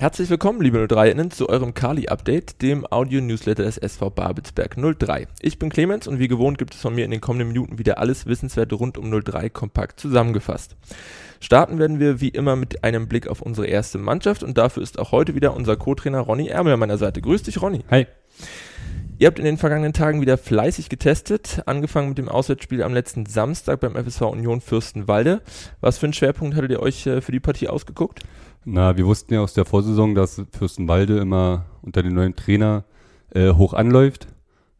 Herzlich willkommen, liebe 03-Innen, zu eurem Kali-Update, dem Audio-Newsletter des SV Babelsberg 03. Ich bin Clemens und wie gewohnt gibt es von mir in den kommenden Minuten wieder alles Wissenswerte rund um 03 kompakt zusammengefasst. Starten werden wir wie immer mit einem Blick auf unsere erste Mannschaft und dafür ist auch heute wieder unser Co-Trainer Ronny Ärmel an meiner Seite. Grüß dich, Ronny. Hi. Ihr habt in den vergangenen Tagen wieder fleißig getestet, angefangen mit dem Auswärtsspiel am letzten Samstag beim FSV Union Fürstenwalde. Was für einen Schwerpunkt hattet ihr euch äh, für die Partie ausgeguckt? Na, wir wussten ja aus der Vorsaison, dass Fürstenwalde immer unter dem neuen Trainer äh, hoch anläuft.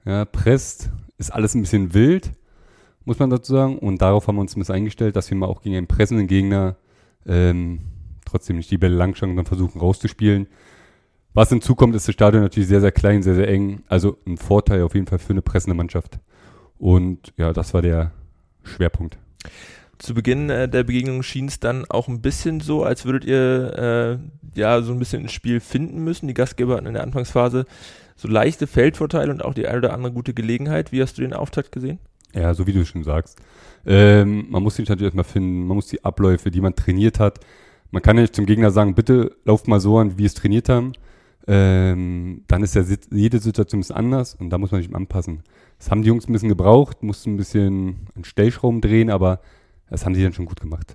Ja, presst, ist alles ein bisschen wild, muss man dazu sagen. Und darauf haben wir uns ein bisschen eingestellt, dass wir mal auch gegen einen pressenden Gegner ähm, trotzdem nicht die Bälle langschlagen, sondern versuchen rauszuspielen. Was hinzukommt, ist das Stadion natürlich sehr, sehr klein, sehr, sehr eng. Also ein Vorteil auf jeden Fall für eine pressende Mannschaft. Und ja, das war der Schwerpunkt. Zu Beginn äh, der Begegnung schien es dann auch ein bisschen so, als würdet ihr äh, ja so ein bisschen ins Spiel finden müssen. Die Gastgeber hatten in der Anfangsphase so leichte Feldvorteile und auch die eine oder andere gute Gelegenheit. Wie hast du den Auftakt gesehen? Ja, so wie du schon sagst. Ähm, man muss sich natürlich erstmal finden, man muss die Abläufe, die man trainiert hat. Man kann ja nicht zum Gegner sagen, bitte lauft mal so an, wie wir es trainiert haben ähm, dann ist ja jede Situation ist anders und da muss man sich anpassen. Das haben die Jungs ein bisschen gebraucht, mussten ein bisschen einen Stellschrauben drehen, aber das haben die dann schon gut gemacht.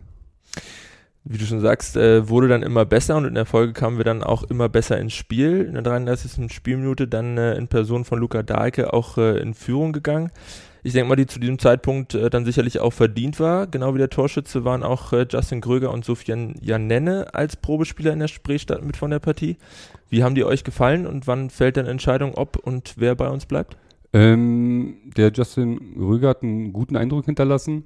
Wie du schon sagst, äh, wurde dann immer besser und in der Folge kamen wir dann auch immer besser ins Spiel. In der 33. Spielminute dann äh, in Person von Luca Dahlke auch äh, in Führung gegangen ich denke mal, die zu diesem Zeitpunkt äh, dann sicherlich auch verdient war. Genau wie der Torschütze waren auch äh, Justin Gröger und Sofian Janenne als Probespieler in der Spreestadt mit von der Partie. Wie haben die euch gefallen und wann fällt dann Entscheidung, ob und wer bei uns bleibt? Ähm, der Justin Gröger hat einen guten Eindruck hinterlassen.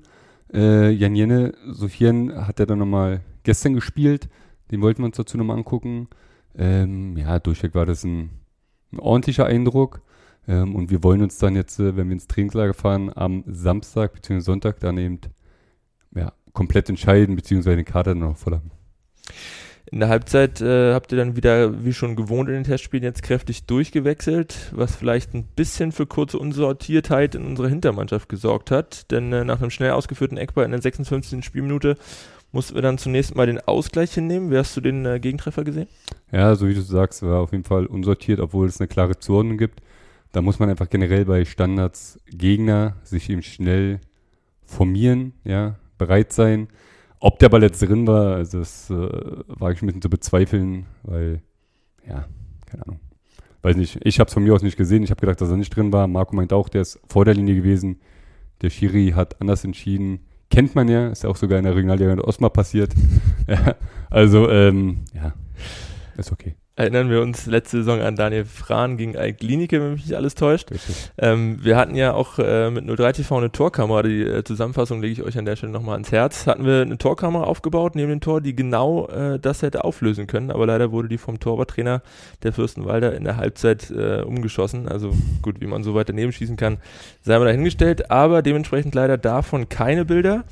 Äh, Jan Jenne, Sofian hat er dann nochmal gestern gespielt. Den wollten wir uns dazu nochmal angucken. Ähm, ja, durchweg war das ein, ein ordentlicher Eindruck. Ähm, und wir wollen uns dann jetzt, äh, wenn wir ins Trainingslager fahren, am Samstag bzw. Sonntag dann eben ja, komplett entscheiden, beziehungsweise den Kader dann noch voll haben. In der Halbzeit äh, habt ihr dann wieder, wie schon gewohnt in den Testspielen, jetzt kräftig durchgewechselt, was vielleicht ein bisschen für kurze Unsortiertheit in unserer Hintermannschaft gesorgt hat. Denn äh, nach einem schnell ausgeführten Eckball in der 56. Spielminute mussten wir dann zunächst mal den Ausgleich hinnehmen. Wie hast du den äh, Gegentreffer gesehen? Ja, so wie du sagst, war auf jeden Fall unsortiert, obwohl es eine klare Zuordnung gibt. Da muss man einfach generell bei Standards Gegner sich eben schnell formieren, ja, bereit sein. Ob der Ball jetzt drin war, also das äh, wage ich ein bisschen zu bezweifeln, weil, ja, keine Ahnung. Weiß nicht, ich habe es von mir aus nicht gesehen. Ich habe gedacht, dass er nicht drin war. Marco meint auch, der ist vor der Linie gewesen. Der Schiri hat anders entschieden. Kennt man ja, ist ja auch sogar in der Regionalliga in Osma passiert. ja, also, ähm, ja, ist okay erinnern wir uns letzte Saison an Daniel Frahn gegen Alk Klinike, wenn mich nicht alles täuscht. Ähm, wir hatten ja auch äh, mit 03 TV eine Torkamera, die äh, Zusammenfassung lege ich euch an der Stelle nochmal ans Herz. Hatten wir eine Torkamera aufgebaut neben dem Tor, die genau äh, das hätte auflösen können, aber leider wurde die vom Torwarttrainer der Fürstenwalder in der Halbzeit äh, umgeschossen. Also gut, wie man so weit daneben schießen kann, sei mal dahingestellt, aber dementsprechend leider davon keine Bilder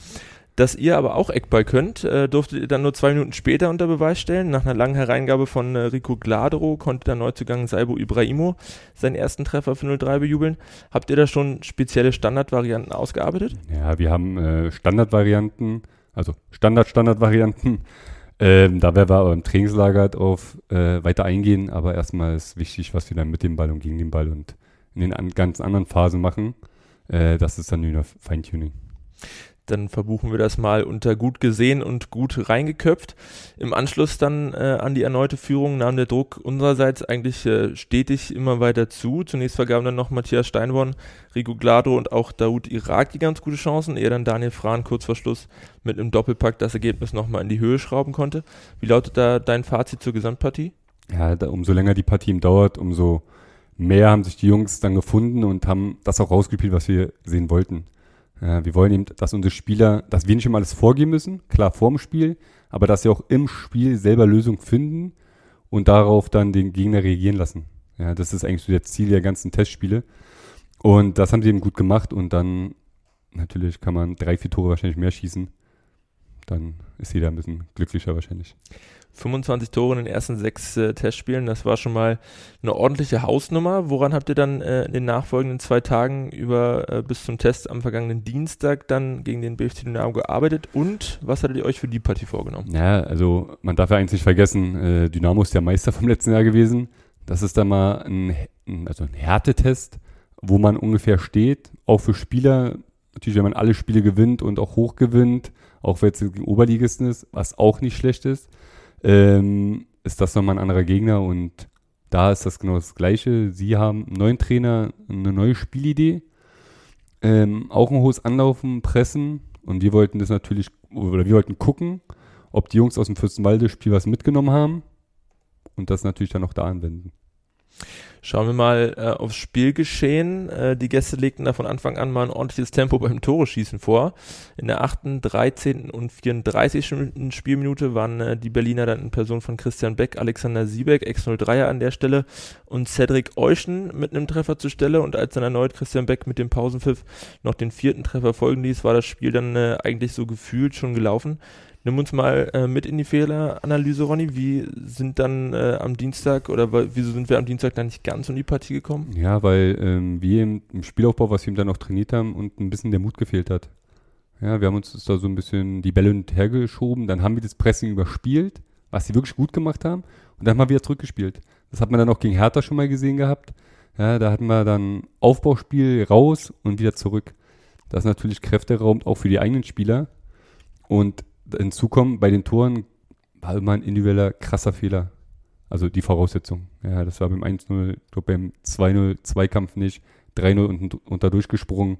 dass ihr aber auch Eckball könnt, äh, durftet ihr dann nur zwei Minuten später unter Beweis stellen. Nach einer langen Hereingabe von äh, Rico Gladero konnte der Neuzugang Saibo Ibrahimo seinen ersten Treffer für 03 bejubeln. Habt ihr da schon spezielle Standardvarianten ausgearbeitet? Ja, wir haben äh, Standardvarianten, also Standard-Standardvarianten. Ähm, da werden wir aber im Trainingslager auf äh, weiter eingehen, aber erstmal ist wichtig, was wir dann mit dem Ball und gegen den Ball und in den an, ganz anderen Phasen machen. Äh, das ist dann nur Feintuning dann verbuchen wir das mal unter gut gesehen und gut reingeköpft. Im Anschluss dann äh, an die erneute Führung nahm der Druck unsererseits eigentlich äh, stetig immer weiter zu. Zunächst vergaben dann noch Matthias Steinborn, Rico Glado und auch Daoud Irak die ganz gute Chancen, ehe dann Daniel Frahn kurz vor Schluss mit einem Doppelpack das Ergebnis nochmal in die Höhe schrauben konnte. Wie lautet da dein Fazit zur Gesamtpartie? Ja, da, umso länger die Partie dauert, umso mehr haben sich die Jungs dann gefunden und haben das auch rausgespielt, was wir sehen wollten. Äh, wir wollen eben, dass unsere Spieler, dass wir nicht immer alles vorgeben müssen, klar vorm Spiel, aber dass sie auch im Spiel selber Lösungen finden und darauf dann den Gegner reagieren lassen. Ja, das ist eigentlich so das Ziel der ganzen Testspiele. Und das haben sie eben gut gemacht und dann natürlich kann man drei, vier Tore wahrscheinlich mehr schießen. Dann ist jeder ein bisschen glücklicher wahrscheinlich. 25 Tore in den ersten sechs äh, Testspielen. Das war schon mal eine ordentliche Hausnummer. Woran habt ihr dann äh, in den nachfolgenden zwei Tagen über äh, bis zum Test am vergangenen Dienstag dann gegen den BFC Dynamo gearbeitet und was hattet ihr euch für die Partie vorgenommen? Ja, also man darf ja eigentlich nicht vergessen, äh, Dynamo ist der Meister vom letzten Jahr gewesen. Das ist dann mal ein, also ein Härtetest, wo man ungefähr steht, auch für Spieler. Natürlich, wenn man alle Spiele gewinnt und auch hoch gewinnt, auch wenn es gegen Oberligisten ist, was auch nicht schlecht ist ähm, ist das nochmal ein anderer Gegner und da ist das genau das Gleiche. Sie haben einen neuen Trainer, eine neue Spielidee, ähm, auch ein hohes Anlaufen, Pressen und wir wollten das natürlich, oder wir wollten gucken, ob die Jungs aus dem Fürstenwalde-Spiel was mitgenommen haben und das natürlich dann auch da anwenden. Schauen wir mal äh, aufs Spielgeschehen. Äh, die Gäste legten da von Anfang an mal ein ordentliches Tempo beim Tore-Schießen vor. In der 8., 13. und 34. Spielminute waren äh, die Berliner dann in Person von Christian Beck, Alexander Siebeck, Ex-03er an der Stelle und Cedric Euschen mit einem Treffer zur Stelle. Und als dann erneut Christian Beck mit dem Pausenpfiff noch den vierten Treffer folgen ließ, war das Spiel dann äh, eigentlich so gefühlt schon gelaufen. Nimm uns mal äh, mit in die Fehleranalyse, Ronny. Wie sind dann äh, am Dienstag oder wieso sind wir am Dienstag dann nicht ganz um die Partie gekommen? Ja, weil ähm, wir im, Spielaufbau, was wir ihm dann noch trainiert haben, und ein bisschen der Mut gefehlt hat. Ja, wir haben uns da so ein bisschen die Bälle hergeschoben, dann haben wir das Pressing überspielt, was sie wirklich gut gemacht haben, und dann haben wir wieder zurückgespielt. Das hat man dann auch gegen Hertha schon mal gesehen gehabt. Ja, da hatten wir dann Aufbauspiel raus und wieder zurück. Das ist natürlich Kräfteraum auch für die eigenen Spieler. Und hinzukommen, bei den Toren war immer ein individueller krasser Fehler. Also die Voraussetzung. Ja, das war beim 1-0, beim 2-0 Zweikampf nicht, 3-0 und, und da durchgesprungen.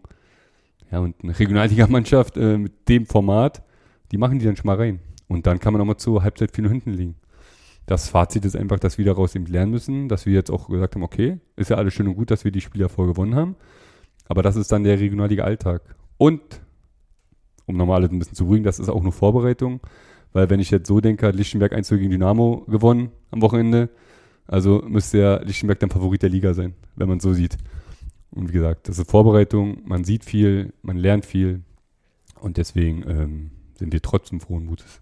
Ja, und eine Regionalligamannschaft äh, mit dem Format, die machen die dann schon mal rein. Und dann kann man auch mal zur Halbzeit viel hinten liegen. Das Fazit ist einfach, dass wir daraus eben lernen müssen, dass wir jetzt auch gesagt haben, okay, ist ja alles schön und gut, dass wir die Spieler vorgewonnen haben. Aber das ist dann der Regionalliga-Alltag. Und um nochmal alles ein bisschen zu beruhigen, das ist auch nur Vorbereitung. Weil wenn ich jetzt so denke, hat Lichtenberg 1 gegen Dynamo gewonnen am Wochenende. Also müsste ja Lichtenberg dann Favorit der Liga sein, wenn man es so sieht. Und wie gesagt, das ist Vorbereitung, man sieht viel, man lernt viel. Und deswegen ähm, sind wir trotzdem frohen Mutes.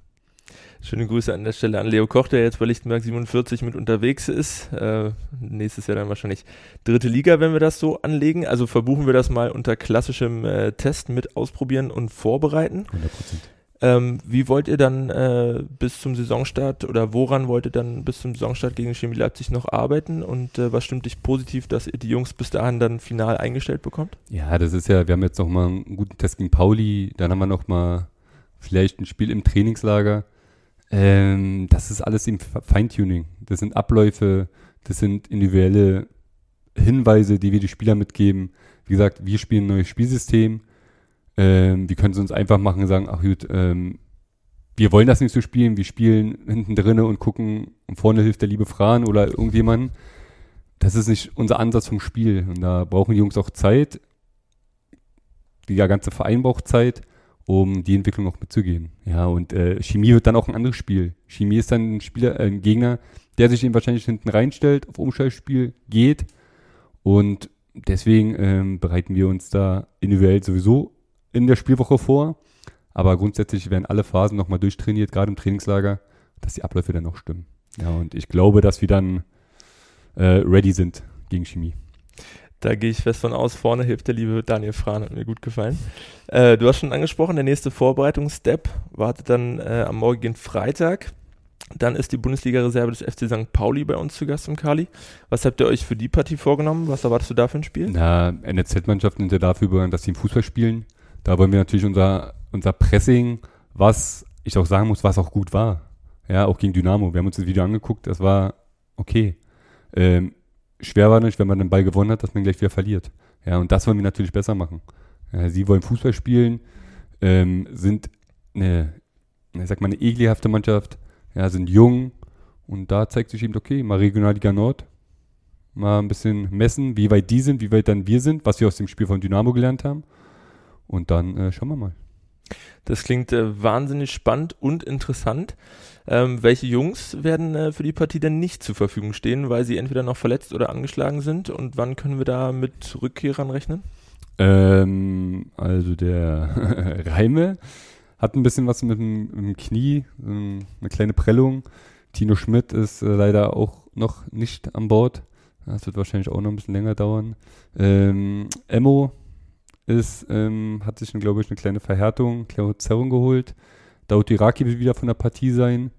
Schöne Grüße an der Stelle an Leo Koch, der jetzt bei Lichtenberg 47 mit unterwegs ist. Äh, nächstes Jahr dann wahrscheinlich dritte Liga, wenn wir das so anlegen. Also verbuchen wir das mal unter klassischem äh, Test mit ausprobieren und vorbereiten. 100 ähm, wie wollt ihr dann äh, bis zum Saisonstart oder woran wollt ihr dann bis zum Saisonstart gegen Chemie Leipzig noch arbeiten und äh, was stimmt dich positiv, dass ihr die Jungs bis dahin dann final eingestellt bekommt? Ja, das ist ja, wir haben jetzt noch mal einen guten Test gegen Pauli, dann haben wir noch mal vielleicht ein Spiel im Trainingslager ähm, das ist alles im Feintuning. Das sind Abläufe, das sind individuelle Hinweise, die wir die Spieler mitgeben. Wie gesagt, wir spielen ein neues Spielsystem. Ähm, wir können es uns einfach machen und sagen, ach gut, ähm, wir wollen das nicht so spielen, wir spielen hinten drinne und gucken, und vorne hilft der liebe Fran oder irgendjemand. Das ist nicht unser Ansatz vom Spiel. Und da brauchen die Jungs auch Zeit. Der ganze Verein braucht Zeit um die Entwicklung auch mitzugehen. Ja, und äh, Chemie wird dann auch ein anderes Spiel. Chemie ist dann ein Spieler, äh, ein Gegner, der sich eben wahrscheinlich hinten reinstellt, auf Umschaltspiel geht. Und deswegen ähm, bereiten wir uns da individuell sowieso in der Spielwoche vor. Aber grundsätzlich werden alle Phasen nochmal durchtrainiert, gerade im Trainingslager, dass die Abläufe dann noch stimmen. Ja, und ich glaube, dass wir dann äh, ready sind gegen Chemie. Da gehe ich fest von aus. Vorne hilft der liebe Daniel Frahn, hat mir gut gefallen. Äh, du hast schon angesprochen, der nächste Vorbereitungsstep wartet dann äh, am morgigen Freitag. Dann ist die Bundesliga-Reserve des FC St. Pauli bei uns zu Gast im Kali. Was habt ihr euch für die Partie vorgenommen? Was erwartest du da für ein Spiel? Na, NZ-Mannschaften sind ja dafür bekannt, dass sie im Fußball spielen. Da wollen wir natürlich unser, unser Pressing, was ich auch sagen muss, was auch gut war. Ja, auch gegen Dynamo. Wir haben uns das Video angeguckt, das war okay. Ähm, schwer war nicht, wenn man den Ball gewonnen hat, dass man gleich wieder verliert. Ja, und das wollen wir natürlich besser machen. Ja, sie wollen Fußball spielen, ähm, sind eine, ich sag mal, eine ekelhafte Mannschaft, ja, sind jung und da zeigt sich eben, okay, mal Regionalliga Nord, mal ein bisschen messen, wie weit die sind, wie weit dann wir sind, was wir aus dem Spiel von Dynamo gelernt haben. Und dann äh, schauen wir mal. Das klingt äh, wahnsinnig spannend und interessant. Ähm, welche Jungs werden äh, für die Partie denn nicht zur Verfügung stehen, weil sie entweder noch verletzt oder angeschlagen sind? Und wann können wir da mit Rückkehrern rechnen? Ähm, also der Reime hat ein bisschen was mit dem, mit dem Knie, ähm, eine kleine Prellung. Tino Schmidt ist äh, leider auch noch nicht an Bord. Das wird wahrscheinlich auch noch ein bisschen länger dauern. Ähm, Emo ist, ähm, hat sich, glaube ich, eine kleine Verhärtung, Zerrung geholt. Daud Iraki wird wieder von der Partie sein.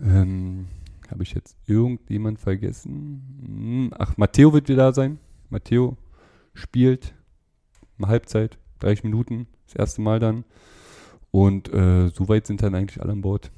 Ähm, Habe ich jetzt irgendjemand vergessen? Hm, ach, Matteo wird wieder da sein. Matteo spielt eine Halbzeit, 30 Minuten, das erste Mal dann. Und äh, soweit sind dann eigentlich alle an Bord.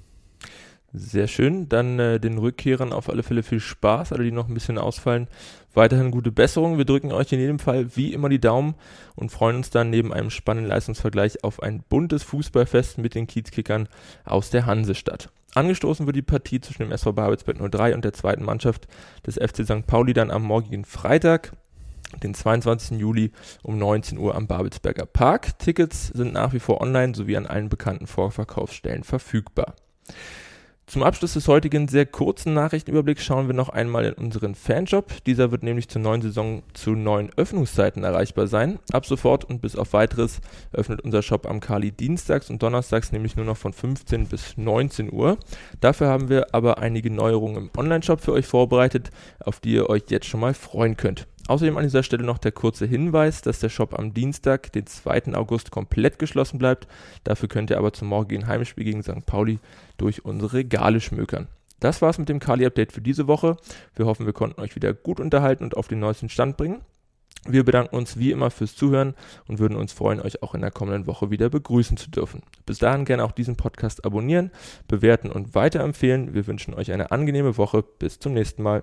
Sehr schön. Dann äh, den Rückkehrern auf alle Fälle viel Spaß, alle die noch ein bisschen ausfallen. Weiterhin gute Besserung. Wir drücken euch in jedem Fall wie immer die Daumen und freuen uns dann neben einem spannenden Leistungsvergleich auf ein buntes Fußballfest mit den Kiezkickern aus der Hansestadt. Angestoßen wird die Partie zwischen dem SV Babelsberg 03 und der zweiten Mannschaft des FC St. Pauli dann am morgigen Freitag den 22. Juli um 19 Uhr am Babelsberger Park. Tickets sind nach wie vor online sowie an allen bekannten Vorverkaufsstellen verfügbar. Zum Abschluss des heutigen sehr kurzen Nachrichtenüberblicks schauen wir noch einmal in unseren Fanshop. Dieser wird nämlich zur neuen Saison zu neuen Öffnungszeiten erreichbar sein. Ab sofort und bis auf weiteres öffnet unser Shop am Kali dienstags und donnerstags nämlich nur noch von 15 bis 19 Uhr. Dafür haben wir aber einige Neuerungen im Online-Shop für euch vorbereitet, auf die ihr euch jetzt schon mal freuen könnt. Außerdem an dieser Stelle noch der kurze Hinweis, dass der Shop am Dienstag, den 2. August, komplett geschlossen bleibt. Dafür könnt ihr aber zum morgigen Heimspiel gegen St. Pauli durch unsere Regale schmökern. Das war's mit dem Kali-Update für diese Woche. Wir hoffen, wir konnten euch wieder gut unterhalten und auf den neuesten Stand bringen. Wir bedanken uns wie immer fürs Zuhören und würden uns freuen, euch auch in der kommenden Woche wieder begrüßen zu dürfen. Bis dahin gerne auch diesen Podcast abonnieren, bewerten und weiterempfehlen. Wir wünschen euch eine angenehme Woche. Bis zum nächsten Mal.